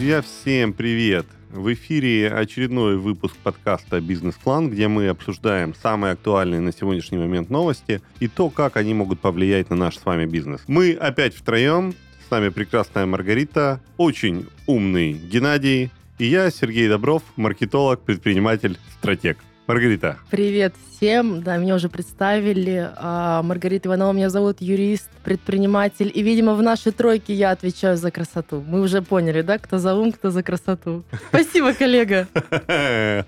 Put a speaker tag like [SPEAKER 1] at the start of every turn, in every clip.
[SPEAKER 1] Друзья, всем привет! В эфире очередной выпуск подкаста «Бизнес-план», где мы обсуждаем самые актуальные на сегодняшний момент новости и то, как они могут повлиять на наш с вами бизнес. Мы опять втроем. С нами прекрасная Маргарита, очень умный Геннадий и я, Сергей Добров, маркетолог, предприниматель, стратег. Маргарита.
[SPEAKER 2] Привет всем. Да, меня уже представили. А, Маргарита Иванова меня зовут, юрист, предприниматель. И, видимо, в нашей тройке я отвечаю за красоту. Мы уже поняли, да, кто за ум, кто за красоту. Спасибо, коллега.
[SPEAKER 1] Я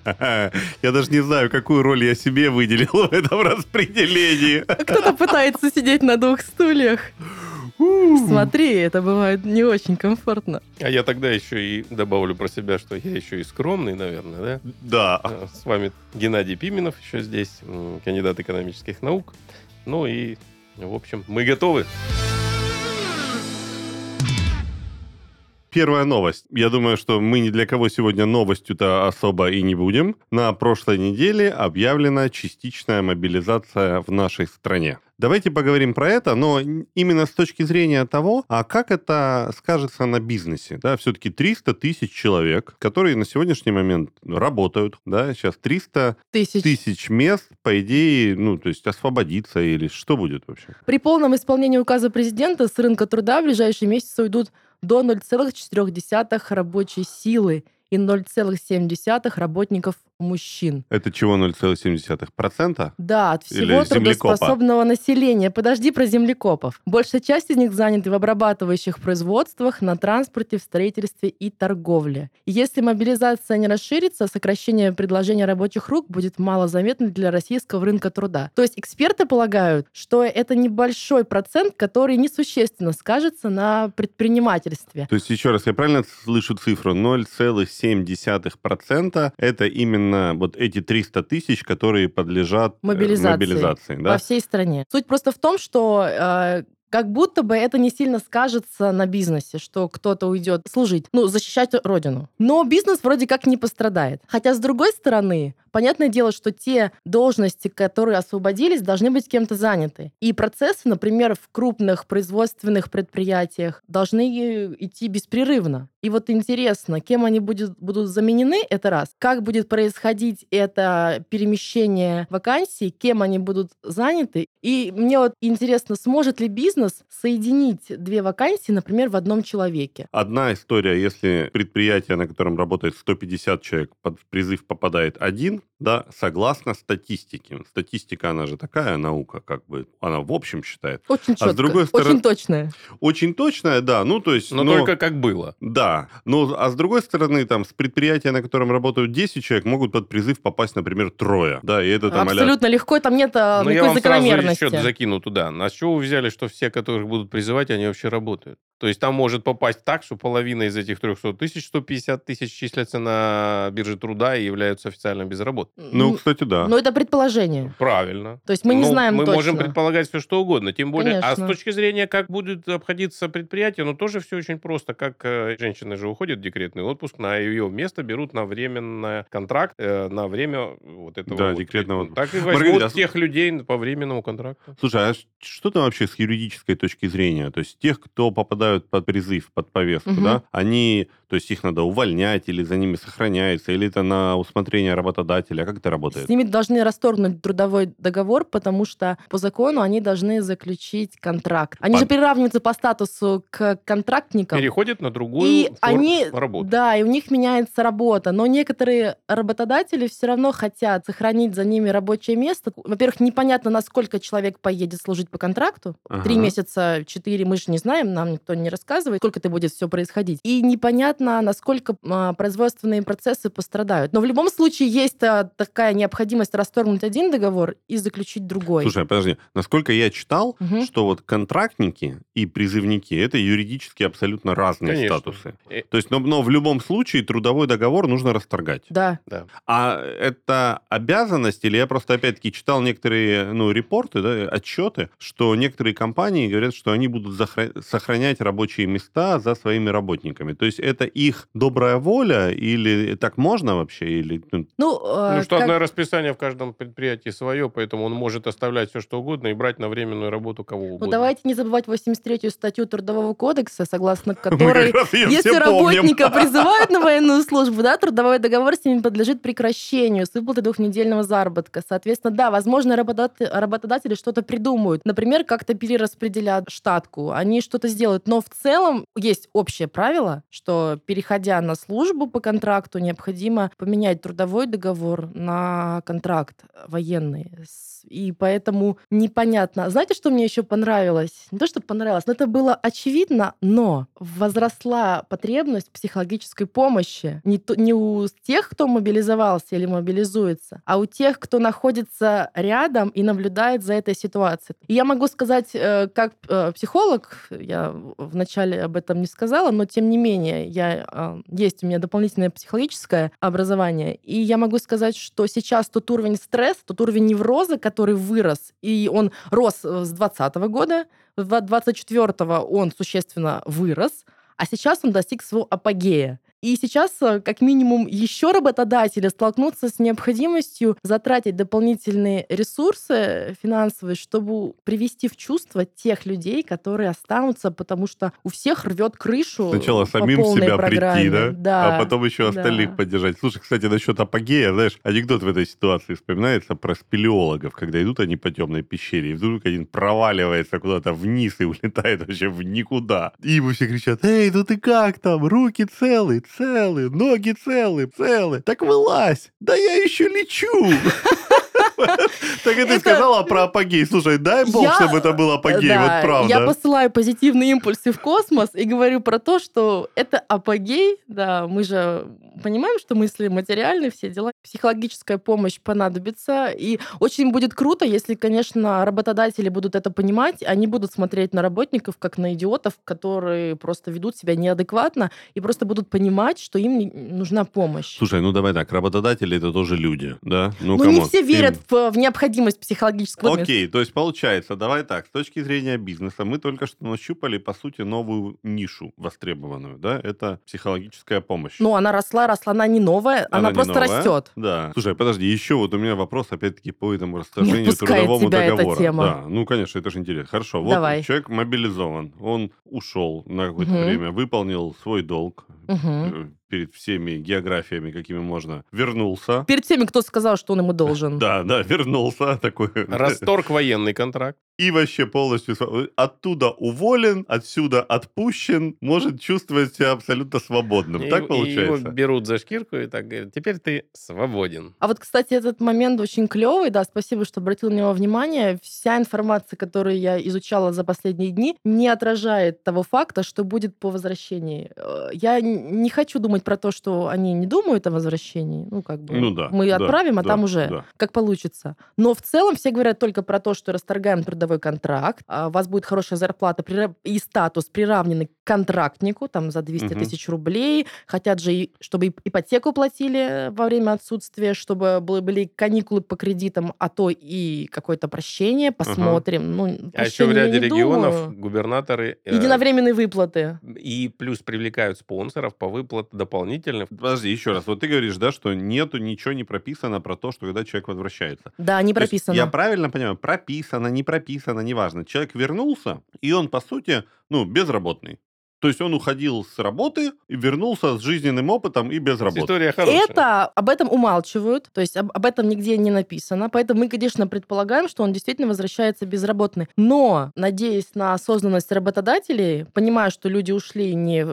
[SPEAKER 1] даже не знаю, какую роль я себе выделил в этом распределении.
[SPEAKER 2] Кто-то пытается сидеть на двух стульях. Смотри, это бывает не очень комфортно.
[SPEAKER 3] А я тогда еще и добавлю про себя, что я еще и скромный, наверное, да?
[SPEAKER 1] Да.
[SPEAKER 3] А, с вами Геннадий Пименов еще здесь, кандидат экономических наук. Ну и, в общем, мы готовы.
[SPEAKER 1] Первая новость. Я думаю, что мы ни для кого сегодня новостью-то особо и не будем. На прошлой неделе объявлена частичная мобилизация в нашей стране. Давайте поговорим про это, но именно с точки зрения того, а как это скажется на бизнесе. Да, все-таки 300 тысяч человек, которые на сегодняшний момент работают, да, сейчас 300 тысяч. тысяч мест, по идее, ну, то есть освободиться или что будет вообще?
[SPEAKER 2] При полном исполнении указа президента с рынка труда в ближайшие месяцы уйдут до 0,4 рабочей силы и 0,7 работников мужчин.
[SPEAKER 1] Это чего 0,7%?
[SPEAKER 2] Да, от всего трудоспособного населения. Подожди про землекопов. Большая часть из них заняты в обрабатывающих производствах, на транспорте, в строительстве и торговле. если мобилизация не расширится, сокращение предложения рабочих рук будет мало заметно для российского рынка труда. То есть эксперты полагают, что это небольшой процент, который несущественно скажется на предпринимательстве.
[SPEAKER 1] То есть, еще раз, я правильно слышу цифру? 0,7% это именно вот эти 300 тысяч, которые подлежат
[SPEAKER 2] э, мобилизации, мобилизации да? во всей стране. Суть просто в том, что э, как будто бы это не сильно скажется на бизнесе, что кто-то уйдет служить, ну, защищать родину. Но бизнес вроде как не пострадает. Хотя, с другой стороны, понятное дело, что те должности, которые освободились, должны быть кем-то заняты. И процессы, например, в крупных производственных предприятиях должны идти беспрерывно. И вот интересно, кем они будут, будут заменены, это раз. Как будет происходить это перемещение вакансий, кем они будут заняты. И мне вот интересно, сможет ли бизнес соединить две вакансии, например, в одном человеке?
[SPEAKER 1] Одна история, если предприятие, на котором работает 150 человек, под призыв попадает один, да, согласно статистике. Статистика, она же такая наука, как бы, она в общем считает.
[SPEAKER 2] Очень четко, а с другой стороны, очень точная.
[SPEAKER 1] Очень точная, да, ну то есть...
[SPEAKER 3] Но, но только как было.
[SPEAKER 1] Да, ну а с другой стороны, там, с предприятия, на котором работают 10 человек, могут под призыв попасть, например, трое. Да, и это там...
[SPEAKER 2] Абсолютно а легко, там нет а, Но никакой я вам закономерности.
[SPEAKER 3] сразу еще закину туда. На чего вы взяли, что все, которых будут призывать, они вообще работают? То есть там может попасть так, что половина из этих 300 тысяч, 150 тысяч числятся на бирже труда и являются официально безработными.
[SPEAKER 1] Ну, кстати, да.
[SPEAKER 2] Но это предположение.
[SPEAKER 3] Правильно.
[SPEAKER 2] То есть мы не
[SPEAKER 3] ну,
[SPEAKER 2] знаем
[SPEAKER 3] Мы
[SPEAKER 2] точно.
[SPEAKER 3] можем предполагать все, что угодно. Тем более,
[SPEAKER 2] Конечно.
[SPEAKER 3] а с точки зрения, как будет обходиться предприятие, ну, тоже все очень просто. Как э, женщина же уходит в декретный отпуск, на ее место берут на временный контракт, э, на время вот этого...
[SPEAKER 1] Да,
[SPEAKER 3] вот,
[SPEAKER 1] декретного.
[SPEAKER 3] Так и возьмут Маргарита, а тех людей по временному контракту.
[SPEAKER 1] Слушай, а что там вообще с юридической точки зрения? То есть тех, кто попадают под призыв, под повестку, угу. да, они, то есть их надо увольнять или за ними сохраняется, или это на усмотрение работодателя? Как это работает?
[SPEAKER 2] С ними должны расторгнуть трудовой договор, потому что по закону они должны заключить контракт. Они под... же приравниваются по статусу к контрактникам.
[SPEAKER 3] Переходят на другую
[SPEAKER 2] и они,
[SPEAKER 3] работу.
[SPEAKER 2] Да, и у них меняется работа. Но некоторые работодатели все равно хотят сохранить за ними рабочее место. Во-первых, непонятно, насколько человек поедет служить по контракту. Три ага. месяца, четыре, мы же не знаем, нам никто не рассказывает, сколько это будет все происходить. И непонятно, насколько а, производственные процессы пострадают. Но в любом случае есть а, такая необходимость расторгнуть один договор и заключить другой.
[SPEAKER 1] Слушай, подожди, насколько я читал, угу. что вот контрактники и призывники это юридически абсолютно разные Конечно. статусы. То есть, но, но в любом случае трудовой договор нужно расторгать.
[SPEAKER 2] Да.
[SPEAKER 3] да.
[SPEAKER 1] А это обязанность, или я просто опять-таки читал некоторые ну, репорты, да, отчеты, что некоторые компании говорят, что они будут сохранять рабочие места за своими работниками. То есть это их добрая воля или так можно вообще? Или...
[SPEAKER 3] Ну, ну, э, ну штатное как... расписание в каждом предприятии свое, поэтому он может оставлять все, что угодно и брать на временную работу кого ну, угодно.
[SPEAKER 2] Ну, давайте не забывать 83-ю статью Трудового кодекса, согласно которой, если работника призывают на военную службу, да, трудовой договор с ними подлежит прекращению с выплаты двухнедельного заработка. Соответственно, да, возможно, работодатели что-то придумают. Например, как-то перераспределят штатку. Они что-то сделают. Но в целом есть общее правило, что переходя на службу по контракту, необходимо поменять трудовой договор на контракт военный с и поэтому непонятно. Знаете, что мне еще понравилось? Не то, что понравилось, но это было очевидно, но возросла потребность психологической помощи не, то, не у тех, кто мобилизовался или мобилизуется, а у тех, кто находится рядом и наблюдает за этой ситуацией. И я могу сказать, э, как э, психолог, я вначале об этом не сказала, но тем не менее, я, э, есть у меня дополнительное психологическое образование, и я могу сказать, что сейчас тот уровень стресса, тот уровень невроза, который вырос, и он рос э, с 2020 года, с 2024 он существенно вырос, а сейчас он достиг своего апогея. И сейчас, э, как минимум, еще работодатели столкнутся с необходимостью затратить дополнительные ресурсы финансовые, чтобы привести в чувство тех людей, которые останутся, потому что у всех рвет крышу.
[SPEAKER 1] Сначала
[SPEAKER 2] по
[SPEAKER 1] самим себя
[SPEAKER 2] программе.
[SPEAKER 1] прийти, да?
[SPEAKER 2] да?
[SPEAKER 1] А потом еще остальных да. поддержать. Слушай, кстати, насчет апогея, знаешь, анекдот в этой ситуации вспоминается про спелеологов, когда идут они по темной пещере, и вдруг один проваливается куда-то вниз и улетает вообще в никуда. И ему все кричат, эй, ну ты как там? Руки целые, целы, ноги целы, целы. Так вылазь. Да я еще лечу. Так и ты сказала про апогей. Слушай, дай бог, чтобы это был апогей, вот правда.
[SPEAKER 2] Я посылаю позитивные импульсы в космос и говорю про то, что это апогей, да, мы же понимаем, что мысли материальные, все дела. Психологическая помощь понадобится. И очень будет круто, если, конечно, работодатели будут это понимать, они будут смотреть на работников как на идиотов, которые просто ведут себя неадекватно и просто будут понимать, что им нужна помощь.
[SPEAKER 1] Слушай, ну давай так, работодатели это тоже люди, да?
[SPEAKER 2] Ну, ну не все верят им... в, в необходимость психологического
[SPEAKER 1] Окей, то есть получается, давай так, с точки зрения бизнеса, мы только что нащупали, по сути, новую нишу востребованную, да? Это психологическая помощь.
[SPEAKER 2] Ну, она росла, росла, она не новая, она, она не просто новая. растет.
[SPEAKER 1] Да. Слушай, подожди, еще вот у меня вопрос, опять-таки, по этому расторжению трудовому тебя договору. Эта тема. Да, ну, конечно, это же интересно. Хорошо, вот Давай. человек мобилизован, он ушел на какое-то угу. время, выполнил свой долг, угу перед всеми географиями, какими можно, вернулся.
[SPEAKER 2] Перед всеми, кто сказал, что он ему должен.
[SPEAKER 1] Да, да, вернулся. Такой...
[SPEAKER 3] Расторг военный контракт
[SPEAKER 1] и вообще полностью оттуда уволен, отсюда отпущен, может чувствовать себя абсолютно свободным. И, так получается?
[SPEAKER 3] И его берут за шкирку и так говорят, теперь ты свободен.
[SPEAKER 2] А вот, кстати, этот момент очень клевый, да, спасибо, что обратил на него внимание. Вся информация, которую я изучала за последние дни, не отражает того факта, что будет по возвращении. Э, я не хочу думать про то, что они не думают о возвращении. Ну, как бы,
[SPEAKER 1] ну, да,
[SPEAKER 2] мы
[SPEAKER 1] да,
[SPEAKER 2] отправим, а
[SPEAKER 1] да,
[SPEAKER 2] там уже
[SPEAKER 1] да.
[SPEAKER 2] как получится. Но в целом все говорят только про то, что расторгаем трудовой контракт, а у вас будет хорошая зарплата и статус приравненный контрактнику, там за 200 угу. тысяч рублей. Хотят же, чтобы ипотеку платили во время отсутствия, чтобы были каникулы по кредитам, а то и какое-то прощение, посмотрим. Угу. Ну,
[SPEAKER 3] а еще в ряде регионов думаю. губернаторы...
[SPEAKER 2] Э, Единовременные выплаты.
[SPEAKER 3] И плюс привлекают спонсоров по выплат дополнительных.
[SPEAKER 1] Подожди, еще раз. Вот ты говоришь, да, что нету ничего не прописано про то, что когда человек возвращается.
[SPEAKER 2] Да, не прописано.
[SPEAKER 1] я правильно понимаю? Прописано, не прописано, неважно. Человек вернулся, и он, по сути, ну, безработный. То есть он уходил с работы и вернулся с жизненным опытом и без работы.
[SPEAKER 3] История хорошая.
[SPEAKER 2] Это об этом умалчивают, то есть об, об этом нигде не написано. Поэтому мы, конечно, предполагаем, что он действительно возвращается безработный. Но, надеясь на осознанность работодателей, понимая, что люди ушли не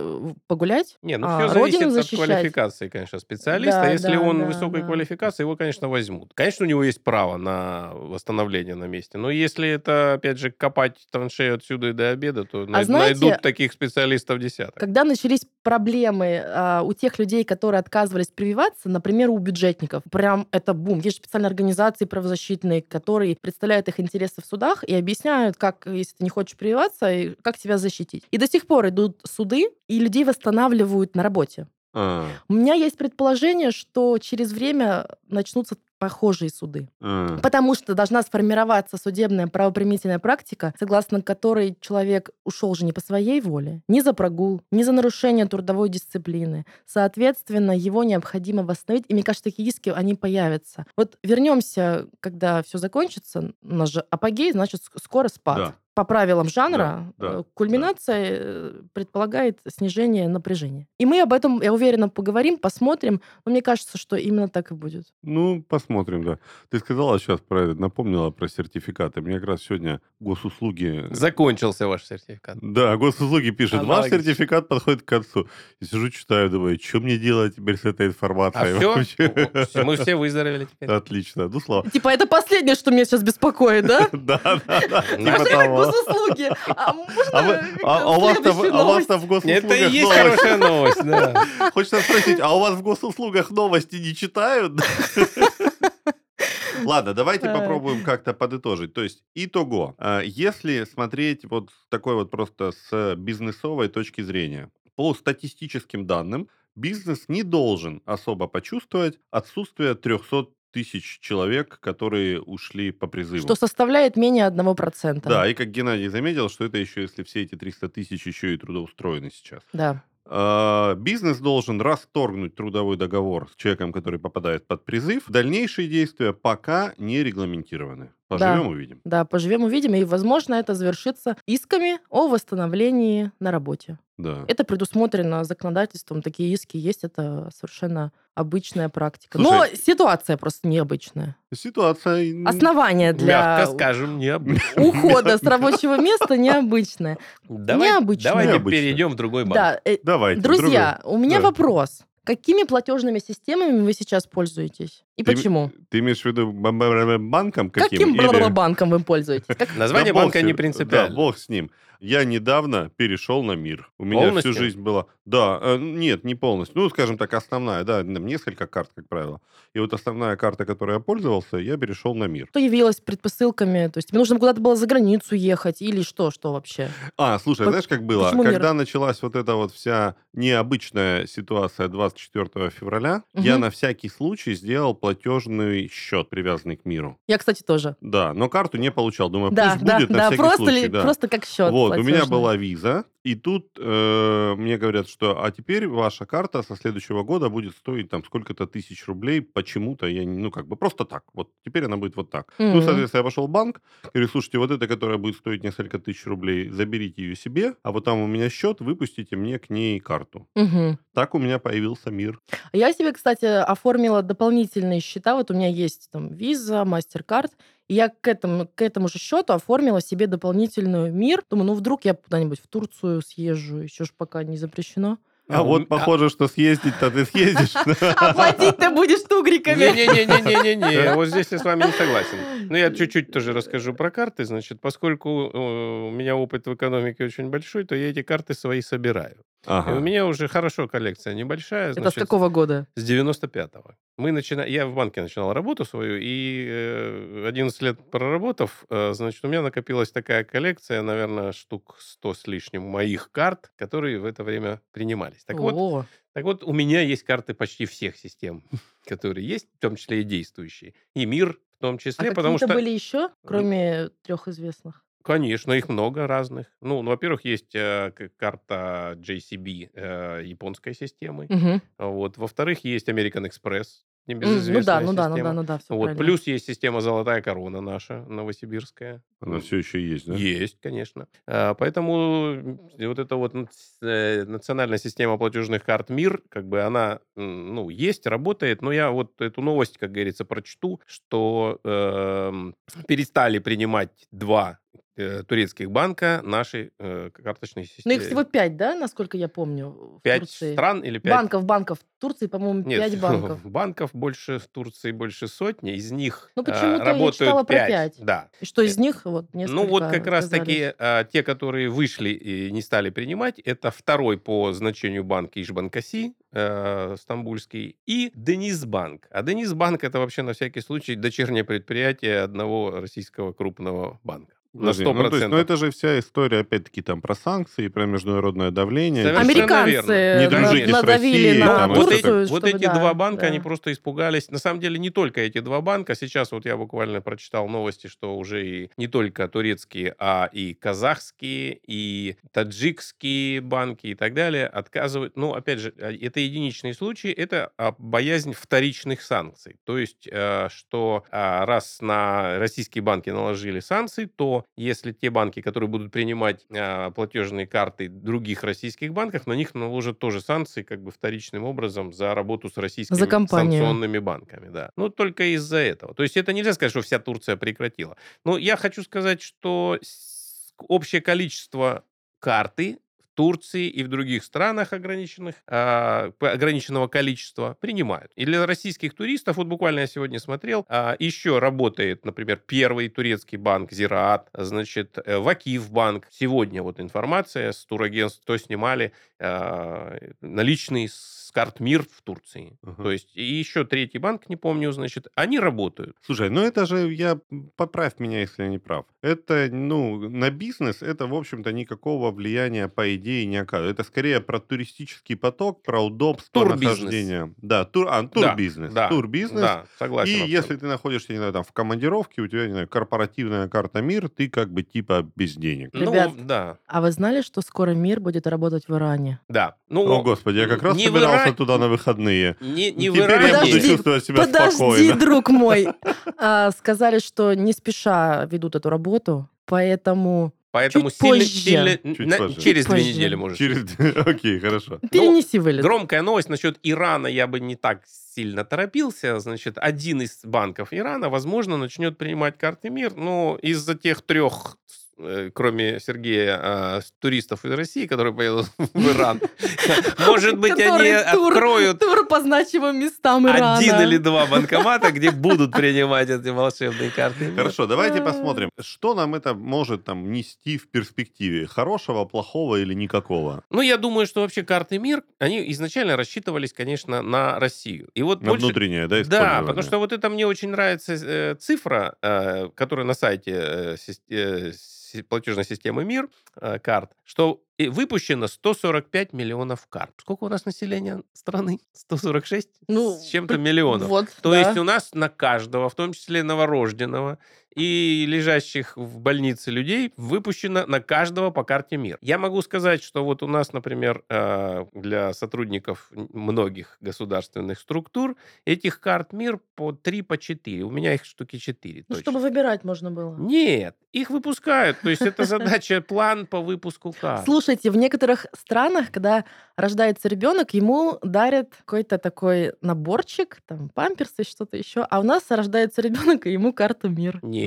[SPEAKER 2] погулять,
[SPEAKER 3] не, ну, а все зависит защищать. от квалификации, конечно, специалиста. Да, Если да, он да, высокой да. квалификации, его, конечно, возьмут. Конечно, у него есть право на восстановление на месте. Но если это, опять же, копать траншею отсюда и до обеда, то а найдут знаете, таких специалистов специалистов десяток.
[SPEAKER 2] Когда начались проблемы а, у тех людей, которые отказывались прививаться, например, у бюджетников, прям это бум. Есть специальные организации правозащитные, которые представляют их интересы в судах и объясняют, как, если ты не хочешь прививаться, как тебя защитить. И до сих пор идут суды, и людей восстанавливают на работе.
[SPEAKER 1] А,
[SPEAKER 2] У меня есть предположение, что через время начнутся похожие суды.
[SPEAKER 1] а.
[SPEAKER 2] Потому что должна сформироваться судебная правоприменительная практика, согласно которой человек ушел же не по своей воле, ни за прогул, ни за нарушение трудовой дисциплины. Соответственно, его необходимо восстановить. И мне кажется, такие иски, они появятся. Вот вернемся, когда все закончится. У нас же апогей, значит, ск- скоро спад.
[SPEAKER 1] Да.
[SPEAKER 2] По правилам жанра,
[SPEAKER 1] Да, да,
[SPEAKER 2] э, кульминация э, предполагает снижение напряжения. И мы об этом, я уверена, поговорим, посмотрим. Но мне кажется, что именно так и будет.
[SPEAKER 1] Ну, посмотрим, да. Ты сказала сейчас про это, напомнила про сертификаты. Мне как раз сегодня госуслуги...
[SPEAKER 3] Закончился ваш сертификат.
[SPEAKER 1] Да, госуслуги пишет, ваш
[SPEAKER 3] Аналогично.
[SPEAKER 1] сертификат подходит к концу. И сижу, читаю, думаю, что мне делать теперь с этой
[SPEAKER 3] А
[SPEAKER 1] информацией?
[SPEAKER 3] все?
[SPEAKER 1] вообще?
[SPEAKER 3] Мы все выздоровели теперь.
[SPEAKER 1] Отлично. Ну, слава.
[SPEAKER 2] Типа, это последнее, что меня сейчас беспокоит, да?
[SPEAKER 1] Да, да, да.
[SPEAKER 2] Госуслуги. А можно
[SPEAKER 1] А а- а у вас-то в- а госуслугах
[SPEAKER 3] Это и есть
[SPEAKER 1] новости.
[SPEAKER 3] хорошая новость, да.
[SPEAKER 1] Хочется спросить, а у вас в госуслугах новости не читают? Ладно, давайте
[SPEAKER 2] Так.
[SPEAKER 1] попробуем как-то подытожить. То есть, итого, если смотреть вот с такой вот просто с бизнесовой точки зрения, по статистическим данным, бизнес не должен особо почувствовать отсутствие 300 тысяч человек, которые ушли по призыву.
[SPEAKER 2] Что составляет менее 1%.
[SPEAKER 1] Да, и как Геннадий заметил, что это еще, если все эти 300 тысяч еще и трудоустроены сейчас.
[SPEAKER 2] Да.
[SPEAKER 1] А, Бизнес должен расторгнуть трудовой договор с человеком, который попадает под призыв. Дальнейшие действия пока не регламентированы. Поживем, увидим.
[SPEAKER 2] Да, поживем, увидим, и, возможно, это завершится исками о восстановлении на работе.
[SPEAKER 1] Да.
[SPEAKER 2] Это предусмотрено законодательством, такие иски есть, это совершенно обычная практика.
[SPEAKER 1] Слушай-
[SPEAKER 2] Но ситуация просто необычная.
[SPEAKER 1] Ситуация...
[SPEAKER 2] Основание для
[SPEAKER 3] Мягко скажем, необычно.
[SPEAKER 2] ухода с рабочего места необычное.
[SPEAKER 3] Давай-
[SPEAKER 2] Необычно.
[SPEAKER 3] Давайте перейдем в другой банк.
[SPEAKER 2] Да, э,
[SPEAKER 1] Давайте.
[SPEAKER 2] друзья, у меня
[SPEAKER 1] Да.
[SPEAKER 2] вопрос. Какими платежными системами вы сейчас пользуетесь? И
[SPEAKER 1] Ты-
[SPEAKER 2] почему?
[SPEAKER 1] Ты имеешь в виду банком каким?
[SPEAKER 2] Каким
[SPEAKER 1] Или-
[SPEAKER 2] банком вы пользуетесь? Как-
[SPEAKER 3] Название банка не
[SPEAKER 1] ним. Да,
[SPEAKER 3] принципиально.
[SPEAKER 1] бог с ним. Я недавно перешел на мир. У меня
[SPEAKER 3] Полностью?
[SPEAKER 1] всю жизнь была... Да, э, нет, не полностью. Ну, скажем так, основная, да, там несколько карт, как правило. И вот основная карта, которой я пользовался, я перешел на мир.
[SPEAKER 2] Что явилось предпосылками? То есть тебе нужно куда-то было за границу ехать или что? Что вообще?
[SPEAKER 1] А, слушай,
[SPEAKER 2] По-
[SPEAKER 1] знаешь, как было?
[SPEAKER 2] почему мир?
[SPEAKER 1] Когда началась вот эта вот вся необычная ситуация 24 февраля, я
[SPEAKER 2] Мгм.
[SPEAKER 1] на всякий случай сделал платежный счет, привязанный к миру.
[SPEAKER 2] Я, кстати, тоже.
[SPEAKER 1] Да, но карту не получал. Думаю,
[SPEAKER 2] Да,
[SPEAKER 1] пусть
[SPEAKER 2] да,
[SPEAKER 1] будет на
[SPEAKER 2] да,
[SPEAKER 1] всякий
[SPEAKER 2] просто,
[SPEAKER 1] случай.
[SPEAKER 2] ли-
[SPEAKER 1] да.
[SPEAKER 2] просто как счет.
[SPEAKER 1] Вот, у меня была виза, и тут э, мне говорят, что а теперь ваша карта со следующего года будет стоить там сколько-то тысяч рублей, почему-то я, не- ну как бы просто так, вот теперь она будет вот так. Ну,
[SPEAKER 2] Мгм.
[SPEAKER 1] соответственно, я пошел в банк, говорю, слушайте, вот эта, которая будет стоить несколько тысяч рублей, заберите ее себе, а вот там у меня счет, выпустите мне к ней карту.
[SPEAKER 2] Мгм.
[SPEAKER 1] Так у меня появился мир.
[SPEAKER 2] Я себе, кстати, оформила дополнительные счета. Вот у меня есть там виза, MasterCard. И я к этому, к этому же счету оформила себе дополнительную мир. Думаю, ну вдруг я куда-нибудь в Турцию съезжу, еще ж пока не запрещено.
[SPEAKER 1] А,
[SPEAKER 3] А
[SPEAKER 1] вот
[SPEAKER 3] у-
[SPEAKER 1] похоже, что съездить-то ты съездишь.
[SPEAKER 2] А платить ты будешь тугриками.
[SPEAKER 3] Не-не-не-не-не-не, вот здесь я с вами не согласен. Ну, я чуть-чуть тоже расскажу про карты. Значит, поскольку э, у меня опыт в экономике очень большой, то я эти карты свои собираю. И у
[SPEAKER 1] Ага.
[SPEAKER 3] меня уже хорошо коллекция небольшая.
[SPEAKER 2] Это с
[SPEAKER 3] значит,
[SPEAKER 2] какого года?
[SPEAKER 3] С 95-го. Мы начина... Я в банке начинал работу свою, и э, 11 лет проработав, э, значит, у меня накопилась такая коллекция, наверное, штук 100 с лишним моих карт, которые в это время принимались. Так вот, так вот, у меня есть карты почти всех систем, которые есть, в том числе и действующие. И мир в том
[SPEAKER 2] а
[SPEAKER 3] числе, потому
[SPEAKER 2] какие-то
[SPEAKER 3] что...
[SPEAKER 2] были еще, кроме трех известных?
[SPEAKER 3] Конечно, их много разных. Ну, ну, во-первых, есть э, к- карта JCB э, японской системы.
[SPEAKER 2] Мгм.
[SPEAKER 3] Вот. Во-вторых, есть American Express,
[SPEAKER 2] Ну
[SPEAKER 3] небезызвестная
[SPEAKER 2] да, ну да, ну
[SPEAKER 3] система.
[SPEAKER 2] да, ну да, все
[SPEAKER 3] Вот. Плюс есть система «Золотая корона» наша, новосибирская.
[SPEAKER 1] Она все еще есть, да?
[SPEAKER 3] Есть, конечно. А, Поэтому вот эта вот э, национальная система платежных карт МИР, как бы она, ну, есть, работает, но я вот эту новость, как говорится, прочту, что эм, перестали принимать два э, турецких банка наши э, карточные
[SPEAKER 2] Ну
[SPEAKER 3] системы.
[SPEAKER 2] их всего пять, да, насколько я помню, в
[SPEAKER 3] Пять стран или пять?
[SPEAKER 2] Банков, банков. В Турции, по-моему, пять банков.
[SPEAKER 3] банков больше в Турции больше сотни, из них
[SPEAKER 2] Ну,
[SPEAKER 3] э,
[SPEAKER 2] почему-то я
[SPEAKER 3] работают
[SPEAKER 2] читала про
[SPEAKER 3] пять.
[SPEAKER 2] пять.
[SPEAKER 3] Да.
[SPEAKER 2] И что из них вот несколько
[SPEAKER 3] Ну вот как раз таки а, те, которые вышли и не стали принимать, это второй по значению банк Ишбанкаси, э, стамбульский, и Денисбанк. А Денисбанк это вообще на всякий случай дочернее предприятие одного российского крупного банка. На 100%.
[SPEAKER 1] Ну, то есть, ну, это же вся история, опять-таки, там, про санкции, про международное давление.
[SPEAKER 3] Совершенно
[SPEAKER 2] Американцы
[SPEAKER 3] верно.
[SPEAKER 1] Не дружите с Россией,
[SPEAKER 2] на
[SPEAKER 1] там,
[SPEAKER 3] вот
[SPEAKER 2] Турцию,
[SPEAKER 3] эти, вот
[SPEAKER 2] чтобы,
[SPEAKER 3] эти
[SPEAKER 2] да,
[SPEAKER 3] два банка,
[SPEAKER 2] да.
[SPEAKER 3] они просто испугались. На самом деле, не только эти два банка. Сейчас вот я буквально прочитал новости, что уже и не только турецкие, а и казахские, и таджикские банки и так далее отказывают. Ну, опять же, а, это единичные случаи, это а, боязнь вторичных санкций. То есть, э, что а, раз на российские банки наложили санкции, то если те банки, которые будут принимать а, платежные карты других российских банков, на них наложат тоже санкции как бы вторичным образом за работу с российскими
[SPEAKER 2] За компанию.
[SPEAKER 3] санкционными банками. Да. Ну, только из-за этого. То есть это нельзя сказать, что вся Турция прекратила. Но я хочу сказать, что общее количество карты Турции и в других странах ограниченных, по- ограниченного количества принимают. И для российских туристов, вот буквально я сегодня смотрел, а, еще работает, например, первый турецкий банк Зираат, значит, э, Вакиф банк. Сегодня вот информация с турагентств, кто снимали а, наличные с карт МИР в Турции.
[SPEAKER 1] Ага.
[SPEAKER 3] То есть и еще третий банк, не помню, значит, они работают.
[SPEAKER 1] Слушай, ну это же, я, поправь меня, если я не прав. Это, ну, на бизнес это, в общем-то, никакого влияния, по идее, не оказывает. Это скорее про туристический поток, про удобство
[SPEAKER 3] Турбизнес.
[SPEAKER 1] нахождения. Да, тур, а, турбизнес.
[SPEAKER 3] Да,
[SPEAKER 1] турбизнес.
[SPEAKER 3] Да, согласен.
[SPEAKER 1] И
[SPEAKER 3] абсолютно.
[SPEAKER 1] если ты находишься, не знаю, там, в командировке, у тебя, не знаю, корпоративная карта МИР, ты как бы типа без денег.
[SPEAKER 3] Ну,
[SPEAKER 2] Ребят,
[SPEAKER 3] да,
[SPEAKER 2] А вы знали, что скоро мир будет работать в Иране?
[SPEAKER 3] да. Ну,
[SPEAKER 1] О, господи, я как раз
[SPEAKER 3] не
[SPEAKER 1] собирался
[SPEAKER 3] Иране-
[SPEAKER 1] туда на выходные.
[SPEAKER 3] Не, не в
[SPEAKER 1] Теперь я буду
[SPEAKER 3] Иране.
[SPEAKER 2] Подожди,
[SPEAKER 1] чувствовать себя
[SPEAKER 2] Подожди,
[SPEAKER 1] спокойно.
[SPEAKER 2] друг мой. А, сказали, что не спеша ведут эту работу, поэтому
[SPEAKER 3] Поэтому
[SPEAKER 2] Чуть
[SPEAKER 3] сильно,
[SPEAKER 2] позже.
[SPEAKER 3] сильно-
[SPEAKER 1] Чуть
[SPEAKER 3] на-
[SPEAKER 1] позже.
[SPEAKER 3] через две
[SPEAKER 2] Позже.
[SPEAKER 3] недели можешь.
[SPEAKER 1] Через... Окей, хорошо.
[SPEAKER 2] перенеси вылет.
[SPEAKER 3] Громкая новость насчет Ирана я бы не так сильно торопился. Значит, один из банков Ирана, возможно, начнет принимать карты МИР, но из-за тех трех кроме Сергея, а, туристов из России, которые поедут в Иран. Может быть, они откроют
[SPEAKER 2] Тур по значимым местам Ирана.
[SPEAKER 3] один или два банкомата, где будут принимать эти волшебные карты.
[SPEAKER 1] Хорошо, давайте посмотрим, что нам это может там нести в перспективе. Хорошего, плохого или никакого?
[SPEAKER 3] Ну, я думаю, что вообще карты МИР, они изначально рассчитывались, конечно, на Россию. И вот
[SPEAKER 1] На
[SPEAKER 3] больше-
[SPEAKER 1] внутреннее, да,
[SPEAKER 3] Да, потому что вот это мне очень нравится э, цифра, э, которая на сайте э, э, платежной системы МИР э, карт, что выпущено 145 миллионов карт. Сколько у нас населения страны? 146
[SPEAKER 2] Ну,
[SPEAKER 3] с чем-то
[SPEAKER 2] при-
[SPEAKER 3] миллионов.
[SPEAKER 2] Вот,
[SPEAKER 3] То
[SPEAKER 2] да.
[SPEAKER 3] есть у нас на каждого, в том числе новорожденного и лежащих в больнице людей, выпущено на каждого по карте МИР. Я могу сказать, что вот у нас, например, э, для сотрудников многих государственных структур этих карт МИР по 3, по 4. У меня их штуки 4.
[SPEAKER 2] Ну, чтобы выбирать можно было.
[SPEAKER 3] Нет, их выпускают. То есть это задача, план по выпуску карт.
[SPEAKER 2] Слушайте, в некоторых странах, когда рождается ребенок, ему дарят какой-то такой наборчик, там памперсы, что-то еще, а у нас рождается ребенок, и ему карта МИР.
[SPEAKER 3] Нет,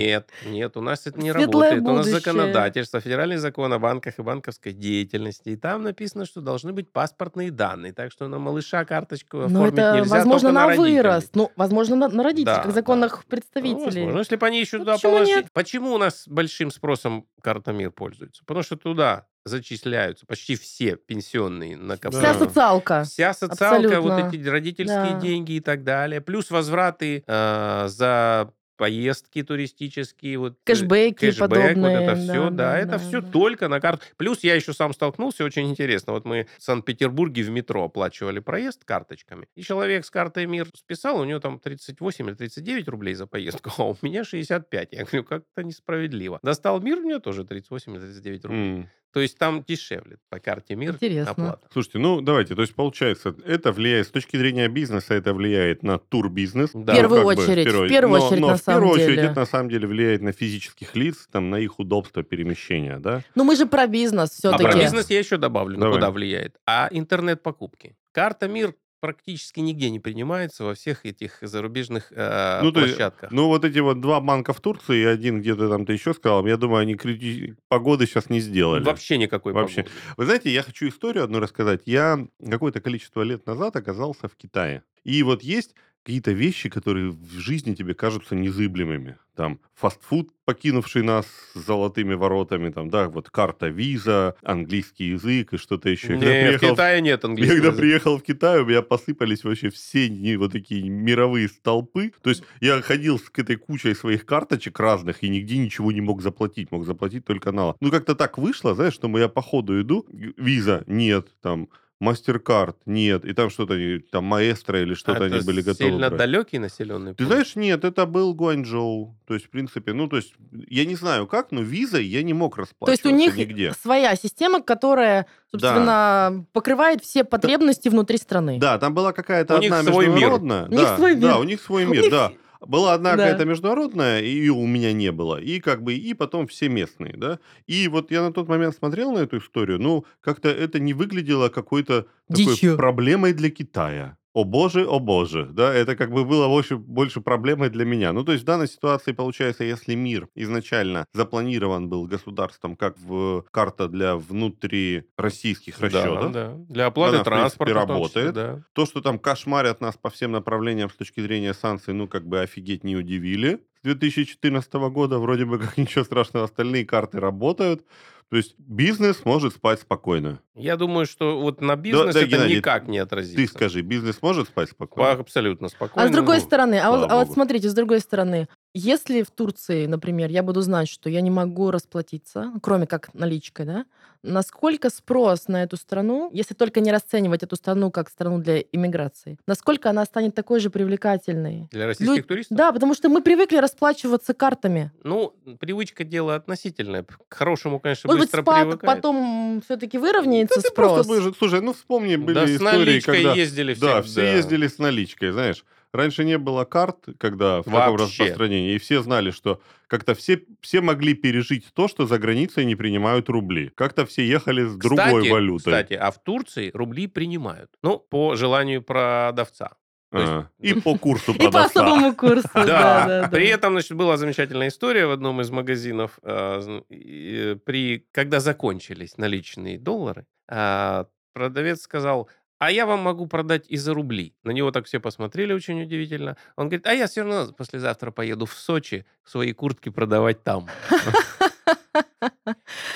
[SPEAKER 3] нет, у нас это не
[SPEAKER 2] Светлое
[SPEAKER 3] работает. У нас
[SPEAKER 2] будущее.
[SPEAKER 3] законодательство, федеральный закон о банках и банковской деятельности. И там написано, что должны быть паспортные данные. Так что на малыша карточку
[SPEAKER 2] Но
[SPEAKER 3] оформить
[SPEAKER 2] это,
[SPEAKER 3] нельзя,
[SPEAKER 2] возможно, на,
[SPEAKER 3] родителей.
[SPEAKER 2] вырост. Ну, возможно, на, на родителей,
[SPEAKER 3] Да,
[SPEAKER 2] как
[SPEAKER 3] да.
[SPEAKER 2] законных
[SPEAKER 3] Ну,
[SPEAKER 2] представителей.
[SPEAKER 3] возможно, если бы они еще
[SPEAKER 2] Ну,
[SPEAKER 3] туда
[SPEAKER 2] почему
[SPEAKER 3] положили.
[SPEAKER 2] нет?
[SPEAKER 3] Почему у нас большим спросом карта МИР пользуется? Потому что туда зачисляются почти все пенсионные накопления.
[SPEAKER 2] Вся
[SPEAKER 1] Да.
[SPEAKER 2] социалка.
[SPEAKER 3] Вся социалка, вот
[SPEAKER 2] Абсолютно.
[SPEAKER 3] эти родительские
[SPEAKER 2] Да.
[SPEAKER 3] деньги и так далее. Плюс возвраты э, за поездки туристические, вот э,
[SPEAKER 2] Кэшбэки
[SPEAKER 3] кэшбэк,
[SPEAKER 2] подобные,
[SPEAKER 3] вот это все,
[SPEAKER 2] да,
[SPEAKER 3] да,
[SPEAKER 2] да,
[SPEAKER 3] это
[SPEAKER 2] да,
[SPEAKER 3] все
[SPEAKER 2] да.
[SPEAKER 3] только на карту. Плюс я еще сам столкнулся, очень интересно. Вот мы в Санкт-Петербурге в метро оплачивали проезд карточками, и человек с картой МИР списал, у него там 38 или 39 рублей за поездку, а у меня 65. Я говорю, как-то несправедливо. Достал МИР, у меня тоже 38 или 39 рублей.
[SPEAKER 1] М.
[SPEAKER 3] То есть там дешевле по карте МИР
[SPEAKER 2] Интересно.
[SPEAKER 3] оплата.
[SPEAKER 1] Слушайте, ну давайте, то есть получается, это влияет, с точки зрения бизнеса, это влияет на турбизнес.
[SPEAKER 3] Да.
[SPEAKER 2] В первую
[SPEAKER 1] Ну, как бы,
[SPEAKER 2] очередь, в первую
[SPEAKER 1] но-
[SPEAKER 2] очередь,
[SPEAKER 1] но
[SPEAKER 2] на
[SPEAKER 1] в первую
[SPEAKER 2] самом
[SPEAKER 1] очередь
[SPEAKER 2] деле.
[SPEAKER 1] это на самом деле влияет на физических лиц, там, на их удобство перемещения, да?
[SPEAKER 2] Ну, мы же про бизнес
[SPEAKER 3] А
[SPEAKER 2] все-таки.
[SPEAKER 3] про бизнес я еще добавлю,
[SPEAKER 1] Давай.
[SPEAKER 3] куда влияет. А интернет-покупки. Карта МИР практически нигде не принимается во всех этих зарубежных э,
[SPEAKER 1] Ну, то есть,
[SPEAKER 3] площадках.
[SPEAKER 1] Ну, вот эти вот два банка в Турции и один где-то там ты еще сказал, я думаю, они крити- погоды сейчас не сделали.
[SPEAKER 3] Вообще никакой
[SPEAKER 1] Вообще.
[SPEAKER 3] погоды.
[SPEAKER 1] Вы знаете, я хочу историю одну рассказать. Я какое-то количество лет назад оказался в Китае. И вот есть какие-то вещи, которые в жизни тебе кажутся незыблемыми. Там фастфуд, покинувший нас с золотыми воротами, там, да, вот карта виза, английский язык и что-то еще.
[SPEAKER 3] Не, в Китае нет английского
[SPEAKER 1] Когда языка. приехал в Китай, у меня посыпались вообще все не, вот такие мировые столпы. То есть я ходил с этой кучей своих карточек разных и нигде ничего не мог заплатить. Мог заплатить только налог. Ну, как-то так вышло, знаешь, что я по ходу иду, виза нет, там, Мастеркард нет, и там что-то, там Маэстро или что-то они были готовы
[SPEAKER 3] сильно брать. далекий населенный
[SPEAKER 1] пункт? Ты знаешь, нет, это был Гуанчжоу. То есть, в принципе, ну, то есть, я не знаю как, но визой я не мог расплачиваться
[SPEAKER 2] То есть у них
[SPEAKER 1] нигде.
[SPEAKER 2] своя система, которая, собственно, да. покрывает все потребности да. внутри страны.
[SPEAKER 1] Да, там была какая-то у одна международная. Мир. Да, у них свой мир. Да, у них свой мир, да. Была одна да. какая-то международная, и ее у меня не было. И как бы, и потом все местные, да. И вот я на тот момент смотрел на эту историю, ну, как-то это не выглядело какой-то такой проблемой для Китая о боже, о боже, да, это как бы было больше, больше проблемой для меня. Ну, то есть в данной ситуации получается, если мир изначально запланирован был государством как в карта для внутрироссийских расчетов,
[SPEAKER 3] да, да. для оплаты она, транспорта,
[SPEAKER 1] принципе, работает. да. То, что там кошмарят нас по всем направлениям с точки зрения санкций, ну, как бы офигеть не удивили. С 2014 года вроде бы как ничего страшного, остальные карты работают. То есть бизнес может спать спокойно.
[SPEAKER 3] Я думаю, что вот на бизнес да, да, это Геннадий, никак не отразится.
[SPEAKER 1] Ты скажи, бизнес может спать спокойно?
[SPEAKER 3] Абсолютно спокойно.
[SPEAKER 2] А с другой ну, стороны, а вот, а вот смотрите, с другой стороны, если в Турции, например, я буду знать, что я не могу расплатиться, кроме как наличкой, да, насколько спрос на эту страну, если только не расценивать эту страну как страну для иммиграции, насколько она станет такой же привлекательной?
[SPEAKER 3] Для российских Лю... туристов?
[SPEAKER 2] Да, потому что мы привыкли расплачиваться картами.
[SPEAKER 3] Ну, привычка дело относительное. К хорошему, конечно, Может быстро
[SPEAKER 2] быть, спад привыкает. потом все-таки выровняется да, спрос?
[SPEAKER 1] Просто, слушай, ну вспомни, были да, истории, с наличкой когда...
[SPEAKER 3] ездили
[SPEAKER 1] все. Да, все ездили с наличкой, знаешь. Раньше не было карт, когда в таком распространении, и все знали, что как-то все, все могли пережить то, что за границей не принимают рубли. Как-то все ехали с кстати, другой валютой.
[SPEAKER 3] Кстати, а в Турции рубли принимают. Ну, по желанию продавца.
[SPEAKER 1] А, есть... И по курсу продавца.
[SPEAKER 2] И по особому курсу, да.
[SPEAKER 3] да, При этом, значит, была замечательная история в одном из магазинов. А, при, когда закончились наличные доллары, а, продавец сказал, а я вам могу продать и за рубли. На него так все посмотрели очень удивительно. Он говорит, а я все равно послезавтра поеду в Сочи свои куртки продавать там.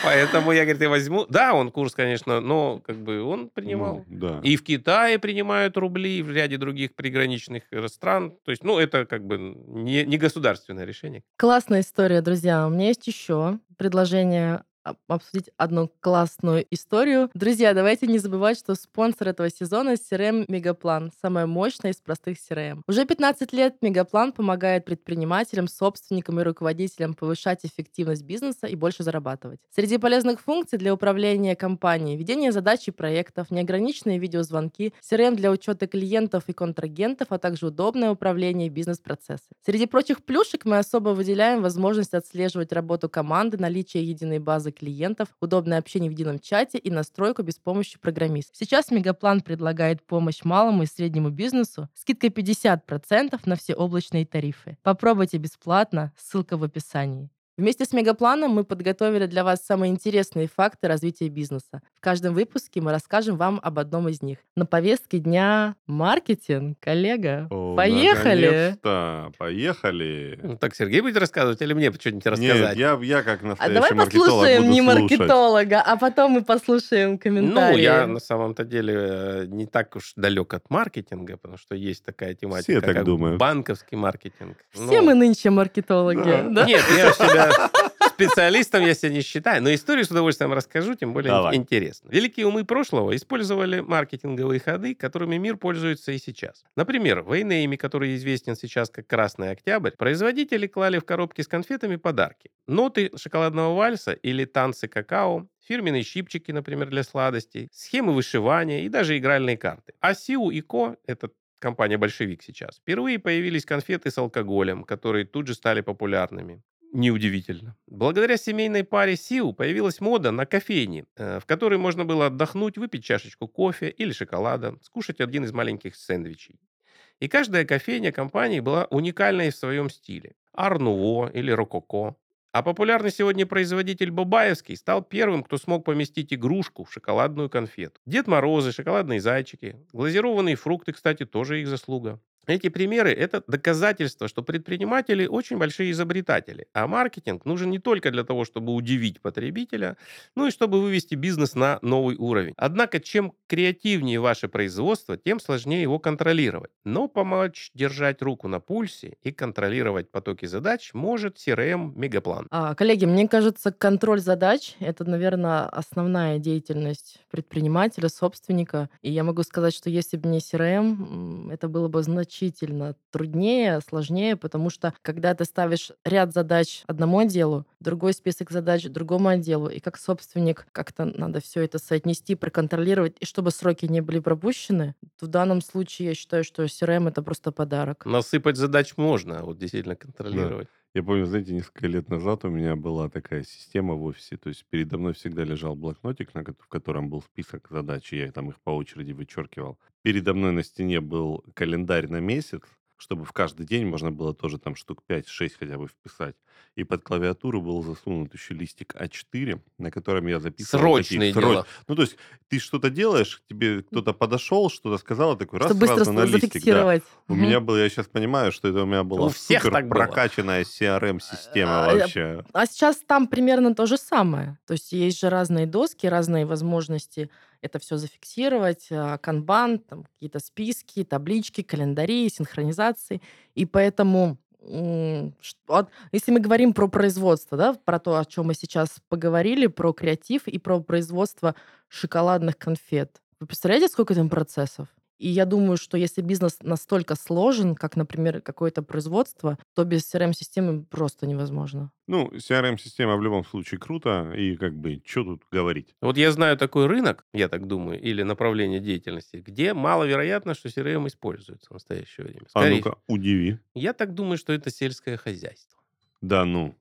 [SPEAKER 3] Поэтому я, говорит, я возьму... Да, он курс, конечно, но как бы он принимал.
[SPEAKER 1] Ну, да.
[SPEAKER 3] И в Китае принимают рубли, и в ряде других приграничных стран. То есть, ну, это как бы не, не государственное решение.
[SPEAKER 2] Классная история, друзья. У меня есть еще предложение обсудить одну классную историю. Друзья, давайте не забывать, что спонсор этого сезона — CRM Мегаплан, самая мощная из простых CRM. Уже 15 лет Мегаплан помогает предпринимателям, собственникам и руководителям повышать эффективность бизнеса и больше зарабатывать. Среди полезных функций для управления компанией — ведение задач и проектов, неограниченные видеозвонки, CRM для учета клиентов и контрагентов, а также удобное управление бизнес-процессом. Среди прочих плюшек мы особо выделяем возможность отслеживать работу команды, наличие единой базы клиентов, удобное общение в едином чате и настройку без помощи программиста. Сейчас Мегаплан предлагает помощь малому и среднему бизнесу, скидкой 50% на все облачные тарифы. Попробуйте бесплатно, ссылка в описании. Вместе с Мегапланом мы подготовили для вас самые интересные факты развития бизнеса. В каждом выпуске мы расскажем вам об одном из них. На повестке дня маркетинг, коллега. О, Поехали!
[SPEAKER 1] Поехали!
[SPEAKER 3] Ну, так, Сергей будет рассказывать или мне что-нибудь рассказать?
[SPEAKER 1] Нет, я, я как а настоящий
[SPEAKER 2] А давай послушаем не маркетолога, а потом мы послушаем комментарии.
[SPEAKER 3] Ну, я на самом-то деле э, не так уж далек от маркетинга, потому что есть такая тематика,
[SPEAKER 1] Все так
[SPEAKER 3] как
[SPEAKER 1] думают.
[SPEAKER 3] банковский маркетинг.
[SPEAKER 2] Все ну, мы нынче маркетологи. Да. Да?
[SPEAKER 3] Нет, я себя специалистом я себя не считаю, но историю с удовольствием расскажу, тем более Давай. интересно. Великие умы прошлого использовали маркетинговые ходы, которыми мир пользуется и сейчас. Например, в Эйнейме, который известен сейчас как Красный Октябрь, производители клали в коробки с конфетами подарки. Ноты шоколадного вальса или танцы какао, фирменные щипчики, например, для сладостей, схемы вышивания и даже игральные карты. А Сиу и Ко, это компания «Большевик» сейчас, впервые появились конфеты с алкоголем, которые тут же стали популярными. Неудивительно. Благодаря семейной паре Сиу появилась мода на кофейни, э, в которой можно было отдохнуть, выпить чашечку кофе или шоколада, скушать один из маленьких сэндвичей. И каждая кофейня компании была уникальной в своем стиле. Арнуво или Рококо. А популярный сегодня производитель Бабаевский стал первым, кто смог поместить игрушку в шоколадную конфету. Дед Морозы, шоколадные зайчики, глазированные фрукты, кстати, тоже их заслуга. Эти примеры– это доказательство, что предприниматели очень большие изобретатели, а маркетинг нужен не только для того, чтобы удивить потребителя, но и чтобы вывести бизнес на новый уровень. Однако, чем креативнее ваше производство, тем сложнее его контролировать. Но помочь держать руку на пульсе и контролировать потоки задач может CRM Мегаплан.
[SPEAKER 2] А, коллеги, мне кажется, контроль задач – это, наверное, основная деятельность предпринимателя, собственника. И я могу сказать, что если бы не CRM, это было бы значительно труднее, сложнее, потому что когда ты ставишь ряд задач одному отделу, другой список задач другому отделу, и как собственник как-то надо все это соотнести, проконтролировать, и чтобы сроки не были пропущены, то в данном случае я считаю, что CRM — это просто подарок.
[SPEAKER 3] Насыпать задач можно, а вот действительно контролировать. Да.
[SPEAKER 1] Я помню, знаете, несколько лет назад у меня была такая система в офисе, то есть передо мной всегда лежал блокнотик, на, в котором был список задач, и я там их по очереди вычеркивал. Передо мной на стене был календарь на месяц, чтобы в каждый день можно было тоже там штук 5-6 хотя бы вписать. И под клавиатуру был засунут еще листик А4, на котором я записывал
[SPEAKER 3] Срочные такие, дела.
[SPEAKER 1] Ну, то есть ты что-то делаешь, тебе кто-то подошел, что-то сказал, такой раз
[SPEAKER 2] Чтобы
[SPEAKER 1] сразу на листик. Да.
[SPEAKER 2] Угу.
[SPEAKER 1] У меня было, я сейчас понимаю, что это у меня была у супер прокачанная CRM-система а, вообще.
[SPEAKER 2] А сейчас там примерно то же самое. То есть есть же разные доски, разные возможности это все зафиксировать, а, канбан, там какие-то списки, таблички, календари, синхронизации. И поэтому если мы говорим про производство, да, про то, о чем мы сейчас поговорили, про креатив и про производство шоколадных конфет, вы представляете, сколько там процессов? И я думаю, что если бизнес настолько сложен, как, например, какое-то производство, то без CRM-системы просто невозможно.
[SPEAKER 1] Ну, CRM-система в любом случае круто, и как бы, что тут говорить?
[SPEAKER 3] Вот я знаю такой рынок, я так думаю, или направление деятельности, где маловероятно, что CRM используется в настоящее время.
[SPEAKER 1] А Скорее, а ну-ка, удиви.
[SPEAKER 3] Я так думаю, что это сельское хозяйство.
[SPEAKER 1] Да ну.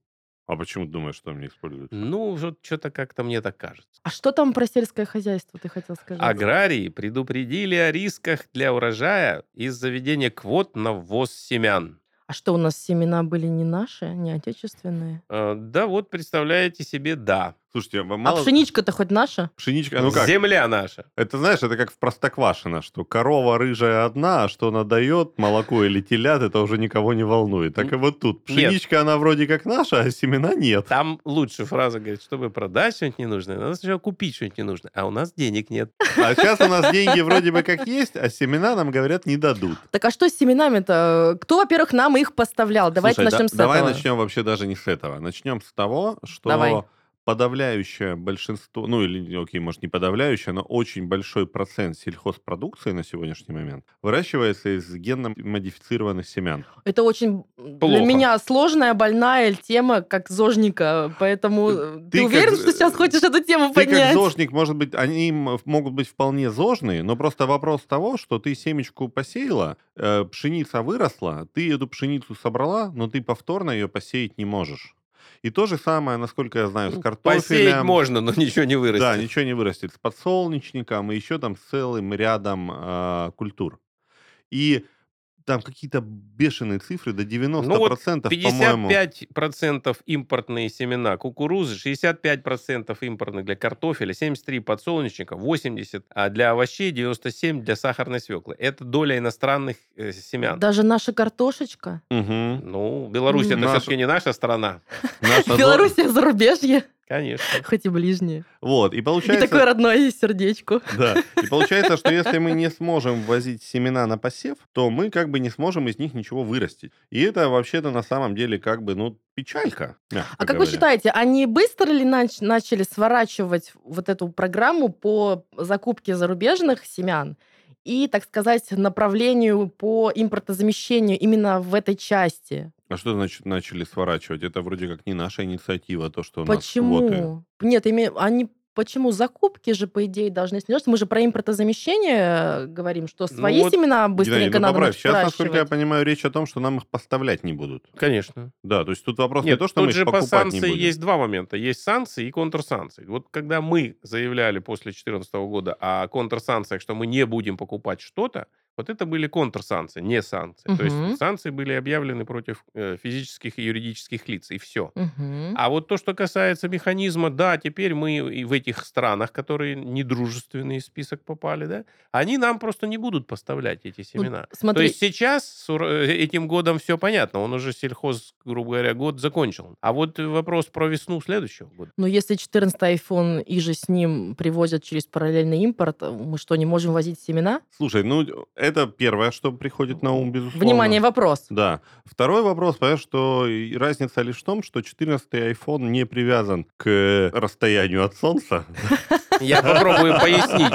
[SPEAKER 1] А почему ты думаешь, что там не используется?
[SPEAKER 3] Ну, вот что-то как-то мне так кажется.
[SPEAKER 2] А что там про сельское хозяйство, ты хотел сказать?
[SPEAKER 3] Аграрии предупредили о рисках для урожая из-за введения квот на ввоз семян.
[SPEAKER 2] А что, у нас семена были не наши, не отечественные?
[SPEAKER 3] Э, да вот, представляете себе, да.
[SPEAKER 1] Слушайте,
[SPEAKER 2] вам а мало... А пшеничка-то хоть наша?
[SPEAKER 1] Пшеничка, ну как?
[SPEAKER 3] Земля наша.
[SPEAKER 1] Это, знаешь, это как в Простоквашино, что корова рыжая одна, а что она дает, молоко или телят, это уже никого не волнует. Так и вот тут. Пшеничка, нет. она вроде как наша, а семена нет.
[SPEAKER 3] Там лучше фраза говорит, чтобы продать что-нибудь ненужное, надо сначала купить что-нибудь ненужное, а у нас денег нет.
[SPEAKER 1] А сейчас у нас деньги вроде бы как есть, а семена нам, говорят, не дадут.
[SPEAKER 2] Так а что с семенами-то? Кто, во-первых, нам их поставлял? Давайте Слушай, начнем да, с
[SPEAKER 1] давай
[SPEAKER 2] этого.
[SPEAKER 1] Давай начнем вообще даже не с этого. Начнем с того, что... Давай подавляющее большинство, ну или, окей, может не подавляющее, но очень большой процент сельхозпродукции на сегодняшний момент выращивается из генно-модифицированных семян.
[SPEAKER 2] Это очень Плохо. для меня сложная, больная тема, как зожника, поэтому э, ты, ты уверен, как, что сейчас хочешь эту тему
[SPEAKER 1] ты
[SPEAKER 2] поднять?
[SPEAKER 1] как зожник, может быть, они могут быть вполне зожные, но просто вопрос того, что ты семечку посеяла, э, пшеница выросла, ты эту пшеницу собрала, но ты повторно ее посеять не можешь. И то же самое, насколько я знаю, с картофелем.
[SPEAKER 3] Посеять можно, но ничего не вырастет.
[SPEAKER 1] Да, ничего не вырастет. С подсолнечником и еще там с целым рядом э, культур. И там какие-то бешеные цифры, до 90%, ну вот 55%
[SPEAKER 3] по-моему. 55% импортные семена кукурузы, 65% импортных для картофеля, 73 подсолнечника, 80 а для овощей, 97 для сахарной свеклы. Это доля иностранных э, семян.
[SPEAKER 2] Даже наша картошечка?
[SPEAKER 1] Угу.
[SPEAKER 3] Ну, Беларусь это наша... все-таки не наша страна.
[SPEAKER 2] Беларусь зарубежье.
[SPEAKER 3] Конечно.
[SPEAKER 2] Хоть и ближние.
[SPEAKER 1] Вот, и получается...
[SPEAKER 2] И такое родное сердечко.
[SPEAKER 1] Да, и получается, что если мы не сможем возить семена на посев, то мы как бы не сможем из них ничего вырастить. И это вообще-то на самом деле как бы, ну, печалька.
[SPEAKER 2] А как вы считаете, они быстро ли нач- начали сворачивать вот эту программу по закупке зарубежных семян? и, так сказать, направлению по импортозамещению именно в этой части.
[SPEAKER 1] А что значит начали сворачивать? Это вроде как не наша инициатива, то, что у
[SPEAKER 2] Почему?
[SPEAKER 1] нас квоты.
[SPEAKER 2] Нет, ими, они Почему закупки же, по идее, должны снижаться? Мы же про импортозамещение говорим, что ну свои ну, вот, семена быстренько Геннадий, ну, надо
[SPEAKER 1] Сейчас, насколько я понимаю, речь о том, что нам их поставлять не будут.
[SPEAKER 3] Конечно.
[SPEAKER 1] Да, то есть тут вопрос Нет, не то, что мы их покупать
[SPEAKER 3] по санкции не будем. есть два момента. Есть санкции и контрсанкции. Вот когда мы заявляли после 2014 года о контрсанкциях, что мы не будем покупать что-то, Вот это были контрсанкции, не санкции. Угу. То есть санкции были объявлены против э, физических и юридических лиц, и все.
[SPEAKER 2] Угу.
[SPEAKER 3] А вот то, что касается механизма, да, теперь мы и в этих странах, которые недружественный список попали, да, они нам просто не будут поставлять эти семена. Вот, смотри. То есть сейчас с э, этим годом все понятно, он уже сельхоз, грубо говоря, год закончил. А вот вопрос про весну следующего года.
[SPEAKER 2] Но если 14 iPhone и же с ним привозят через параллельный импорт, мы что, не можем возить семена?
[SPEAKER 1] Слушай, ну это первое, что приходит на ум, безусловно.
[SPEAKER 2] Внимание, вопрос.
[SPEAKER 1] Да. Второй вопрос, понимаешь, что разница лишь в том, что 14 iPhone не привязан к расстоянию от Солнца.
[SPEAKER 3] Я попробую пояснить.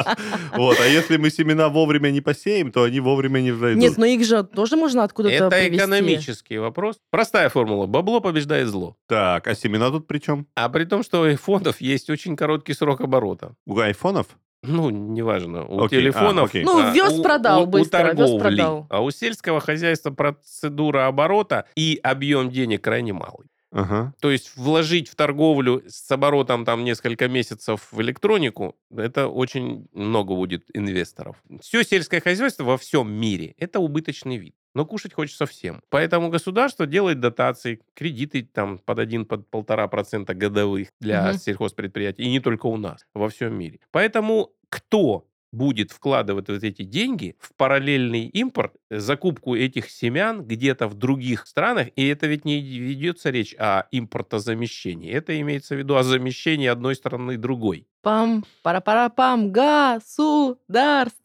[SPEAKER 1] Вот, а если мы семена вовремя не посеем, то они вовремя не взойдут.
[SPEAKER 2] Нет, но их же тоже можно откуда-то
[SPEAKER 3] Это привезти. экономический вопрос. Простая формула. Бабло побеждает зло.
[SPEAKER 1] Так, а семена тут при чем?
[SPEAKER 3] А при том, что у айфонов есть очень короткий срок оборота.
[SPEAKER 1] У айфонов?
[SPEAKER 3] Ну, неважно. У окей, телефонов... А,
[SPEAKER 2] окей. Ну, вез а, продал у, быстро, у торговли, вез продал.
[SPEAKER 3] А у сельского хозяйства процедура оборота и объем денег крайне малый.
[SPEAKER 1] Ага.
[SPEAKER 3] То есть вложить в торговлю с оборотом там несколько месяцев в электронику, это очень много будет инвесторов. Все сельское хозяйство во всем мире – это убыточный вид. Но кушать хочется всем. Поэтому государство делает дотации, кредиты там под один, под полтора процента годовых для угу. сельхозпредприятий. И не только у нас, во всем мире. Поэтому кто будет вкладывать вот эти деньги в параллельный импорт, закупку этих семян где-то в других странах, и это ведь не ведется речь о импортозамещении, это имеется в виду о замещении одной страны другой.
[SPEAKER 2] Пам, пара-пара-пам, государство.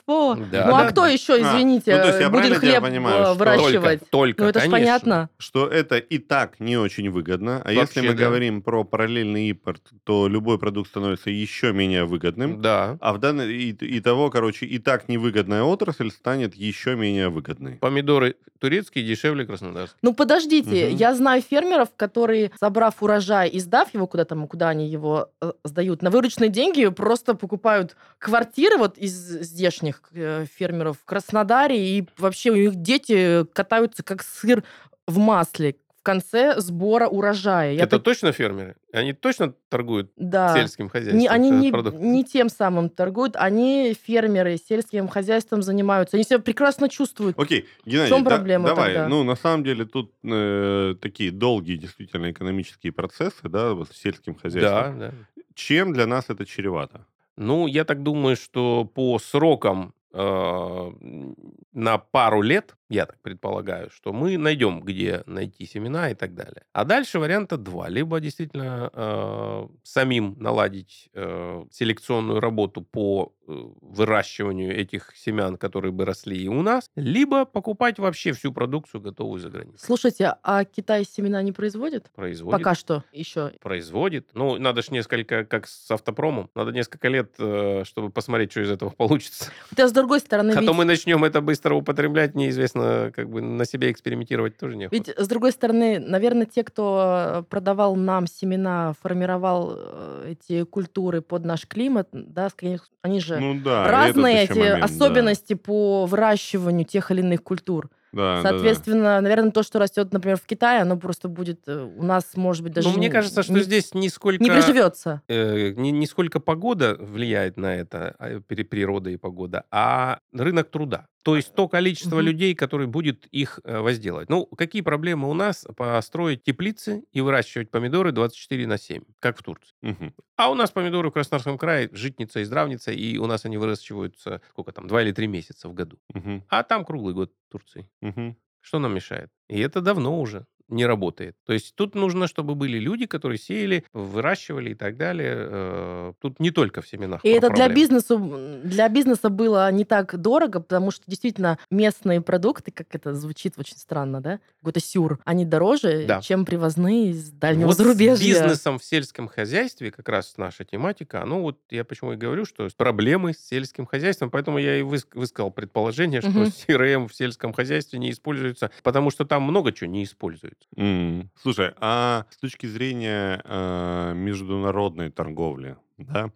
[SPEAKER 2] Да, ну а кто да. еще, извините, а, ну, есть, будет хлеб понимаю, выращивать?
[SPEAKER 3] Только, только
[SPEAKER 2] ну это же понятно.
[SPEAKER 1] Что это и так не очень выгодно. А Вообще, если мы да. говорим про параллельный импорт, то любой продукт становится еще менее выгодным.
[SPEAKER 3] Да.
[SPEAKER 1] А в данной и, и того, короче, и так невыгодная отрасль станет еще менее выгодной.
[SPEAKER 3] Помидоры турецкие дешевле краснодарских.
[SPEAKER 2] Ну подождите, угу. я знаю фермеров, которые, собрав урожай и сдав его куда-то, куда они его э, сдают, на вырученные деньги деньги просто покупают квартиры вот из здешних э, фермеров в Краснодаре, и вообще у них дети катаются как сыр в масле в конце сбора урожая.
[SPEAKER 3] Я Это так... точно фермеры? Они точно торгуют
[SPEAKER 2] да.
[SPEAKER 3] сельским хозяйством?
[SPEAKER 2] Не, они не, не тем самым торгуют, они фермеры, сельским хозяйством занимаются. Они себя прекрасно чувствуют.
[SPEAKER 1] Окей, Геннадий, в чем проблема да, давай. Тогда? Ну, на самом деле, тут э, такие долгие действительно экономические процессы, да, вот с сельским хозяйством.
[SPEAKER 3] Да, да.
[SPEAKER 1] Чем для нас это чревато?
[SPEAKER 3] Ну, я так думаю, что по срокам э, на пару лет я так предполагаю, что мы найдем, где найти семена и так далее. А дальше варианта два. Либо действительно э, самим наладить э, селекционную работу по э, выращиванию этих семян, которые бы росли и у нас, либо покупать вообще всю продукцию, готовую за границей.
[SPEAKER 2] Слушайте, а Китай семена не производит?
[SPEAKER 3] Производит.
[SPEAKER 2] Пока что еще.
[SPEAKER 3] Производит. Ну, надо же несколько, как с автопромом, надо несколько лет, э, чтобы посмотреть, что из этого получится.
[SPEAKER 2] Хотя, с другой стороны...
[SPEAKER 3] А ведь... то мы начнем это быстро употреблять, неизвестно соответственно, как бы на себе экспериментировать тоже не
[SPEAKER 2] Ведь, с другой стороны, наверное, те, кто продавал нам семена, формировал э, эти культуры под наш климат, да, они же ну, да, разные эти момент, особенности да. по выращиванию тех или иных культур.
[SPEAKER 1] Да,
[SPEAKER 2] Соответственно,
[SPEAKER 1] да, да.
[SPEAKER 2] наверное, то, что растет, например, в Китае, оно просто будет э, у нас, может быть, даже...
[SPEAKER 3] Ну, мне кажется, что
[SPEAKER 2] не,
[SPEAKER 3] здесь не сколько...
[SPEAKER 2] Не приживется.
[SPEAKER 3] Э, не, не сколько погода влияет на это, а, природа и погода, а рынок труда. То есть то количество угу. людей, которые будет их э, возделывать. Ну, какие проблемы у нас построить теплицы и выращивать помидоры 24 на 7, как в Турции.
[SPEAKER 1] Угу.
[SPEAKER 3] А у нас помидоры в Краснодарском крае житница и здравница, и у нас они выращиваются, сколько там, 2 или 3 месяца в году.
[SPEAKER 1] Угу.
[SPEAKER 3] А там круглый год в Турции.
[SPEAKER 1] Угу.
[SPEAKER 3] Что нам мешает? И это давно уже не работает. То есть тут нужно, чтобы были люди, которые сеяли, выращивали и так далее. Э, тут не только в семенах.
[SPEAKER 2] И это для бизнеса, для бизнеса было не так дорого, потому что действительно местные продукты, как это звучит очень странно, да, какой-то сюр, они дороже, да. чем привозные из дальнего вот зарубежья.
[SPEAKER 3] С бизнесом в сельском хозяйстве как раз наша тематика. Ну вот я почему и говорю, что проблемы с сельским хозяйством, поэтому я и высказал предположение, что угу. CRM в сельском хозяйстве не используется, потому что там много чего не используют используется.
[SPEAKER 1] М. Слушай, а с точки зрения э, международной торговли, да,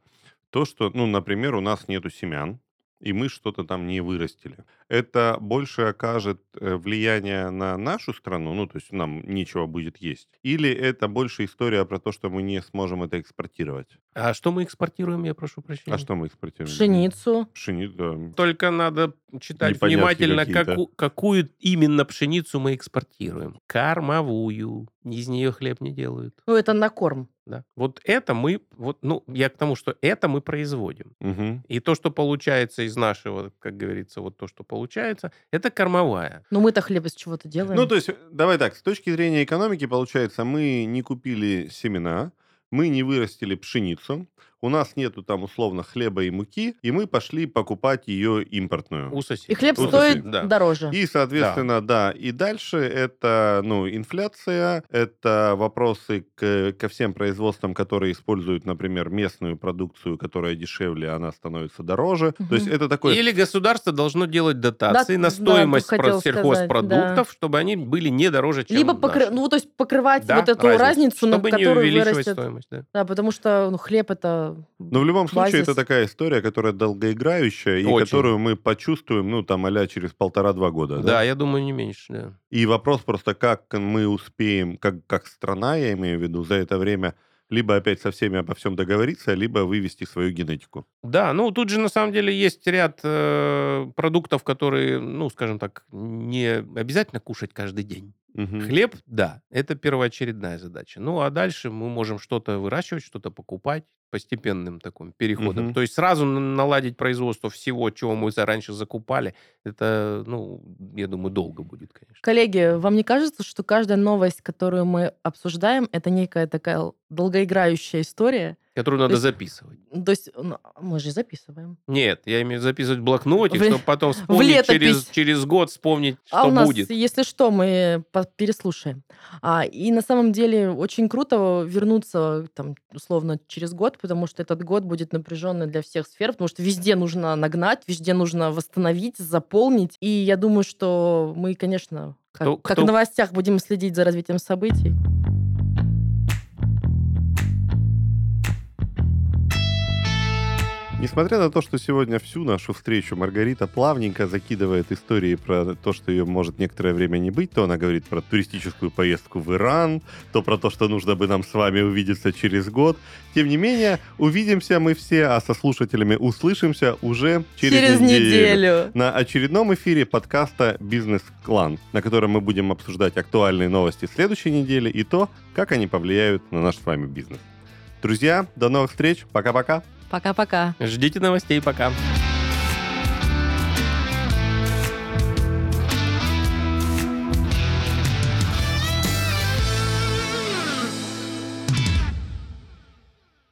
[SPEAKER 1] то, что, ну, например, у нас нету семян, и мы что-то там не вырастили. Это больше окажет э, влияние на нашу страну, ну, то есть нам нечего будет есть, или это больше история про то, что мы не сможем это экспортировать?
[SPEAKER 3] А что мы экспортируем, я прошу прощения?
[SPEAKER 1] А что мы экспортируем?
[SPEAKER 2] Пшеницу.
[SPEAKER 1] Пшеницу, да.
[SPEAKER 3] Только надо читать внимательно, каку, какую именно пшеницу мы экспортируем. Кормовую. Из нее хлеб не делают.
[SPEAKER 2] Ну, это на корм.
[SPEAKER 3] Да. Вот это мы, вот, ну, я к тому, что это мы производим.
[SPEAKER 1] Угу.
[SPEAKER 3] И то, что получается из нашего, как говорится, вот то, что получается, это кормовая.
[SPEAKER 2] Но мы-то хлеб из чего-то делаем.
[SPEAKER 1] Ну, то есть, давай так, с точки зрения экономики, получается, мы не купили семена, мы не вырастили пшеницу, у нас нету там условно хлеба и муки, и мы пошли покупать ее импортную.
[SPEAKER 3] У соседей.
[SPEAKER 2] И хлеб
[SPEAKER 1] У
[SPEAKER 2] стоит
[SPEAKER 1] соседей,
[SPEAKER 2] да. дороже.
[SPEAKER 1] И, соответственно, да. И дальше это, ну, инфляция, это вопросы к, ко всем производствам, которые используют, например, местную продукцию, которая дешевле, она становится дороже.
[SPEAKER 2] Мгм.
[SPEAKER 1] То есть это такое...
[SPEAKER 3] Или государство должно делать дотации
[SPEAKER 2] Да,
[SPEAKER 3] на
[SPEAKER 2] да,
[SPEAKER 3] стоимость про- сельхозпродуктов,
[SPEAKER 2] сказать,
[SPEAKER 3] чтобы они были не дороже, чем
[SPEAKER 2] Либо покры... ну, то есть покрывать
[SPEAKER 3] Да,
[SPEAKER 2] вот эту разницу, на
[SPEAKER 3] чтобы не
[SPEAKER 2] которую
[SPEAKER 3] увеличивать
[SPEAKER 2] вырастет.
[SPEAKER 3] стоимость. Да.
[SPEAKER 2] Да, потому что ну, хлеб это
[SPEAKER 1] Но в любом случае
[SPEAKER 2] базис.
[SPEAKER 1] это такая история, которая долгоиграющая, и
[SPEAKER 3] Очень.
[SPEAKER 1] которую мы почувствуем, ну, там, а через полтора-два года.
[SPEAKER 3] Да,
[SPEAKER 1] Да?
[SPEAKER 3] я думаю, не меньше. Да.
[SPEAKER 1] И вопрос просто, как мы успеем, как, как страна, я имею в виду, за это время либо опять со всеми обо всем договориться, либо вывести свою генетику.
[SPEAKER 3] Да, ну тут же на самом деле есть ряд э, продуктов, которые, ну, скажем так, не обязательно кушать каждый день.
[SPEAKER 1] Мгм.
[SPEAKER 3] Хлеб, да, это первоочередная задача. Ну, а дальше мы можем что-то выращивать, что-то покупать постепенным таким переходом.
[SPEAKER 1] Мгм.
[SPEAKER 3] То есть сразу на- наладить производство всего, чего мы раньше закупали, это, ну, я думаю, долго будет, конечно.
[SPEAKER 2] Коллеги, вам не кажется, что каждая новость, которую мы обсуждаем, это некая такая долгоиграющая история?
[SPEAKER 3] Которую надо
[SPEAKER 2] есть-
[SPEAKER 3] записывать.
[SPEAKER 2] То есть ну, мы же записываем.
[SPEAKER 3] Нет, я имею в виду записывать в блокнотик,
[SPEAKER 2] В-
[SPEAKER 3] чтобы потом вспомнить через, через год вспомнить,
[SPEAKER 2] а
[SPEAKER 3] что
[SPEAKER 2] у нас,
[SPEAKER 3] будет.
[SPEAKER 2] если что, мы переслушаем. А, и на самом деле очень круто вернуться, там, условно, через год, потому что этот год будет напряженный для всех сфер, потому что везде нужно нагнать, везде нужно восстановить, заполнить. И я думаю, что мы, конечно, как,
[SPEAKER 3] Кто-
[SPEAKER 2] как
[SPEAKER 3] кто-
[SPEAKER 2] в новостях будем следить за развитием событий.
[SPEAKER 1] Несмотря на то, что сегодня всю нашу встречу Маргарита плавненько закидывает истории про то, что ее может некоторое время не быть, то она говорит про туристическую поездку в Иран, то про то, что нужно бы нам с вами увидеться через год. Тем не менее, увидимся мы все, а со слушателями услышимся уже через,
[SPEAKER 2] неделю.
[SPEAKER 1] на очередном эфире подкаста «Бизнес-клан», на котором мы будем обсуждать актуальные новости следующей недели и то, как они повлияют на наш с вами бизнес. Друзья, до новых встреч. Пока-пока.
[SPEAKER 2] Пока-пока.
[SPEAKER 3] Ждите новостей, пока.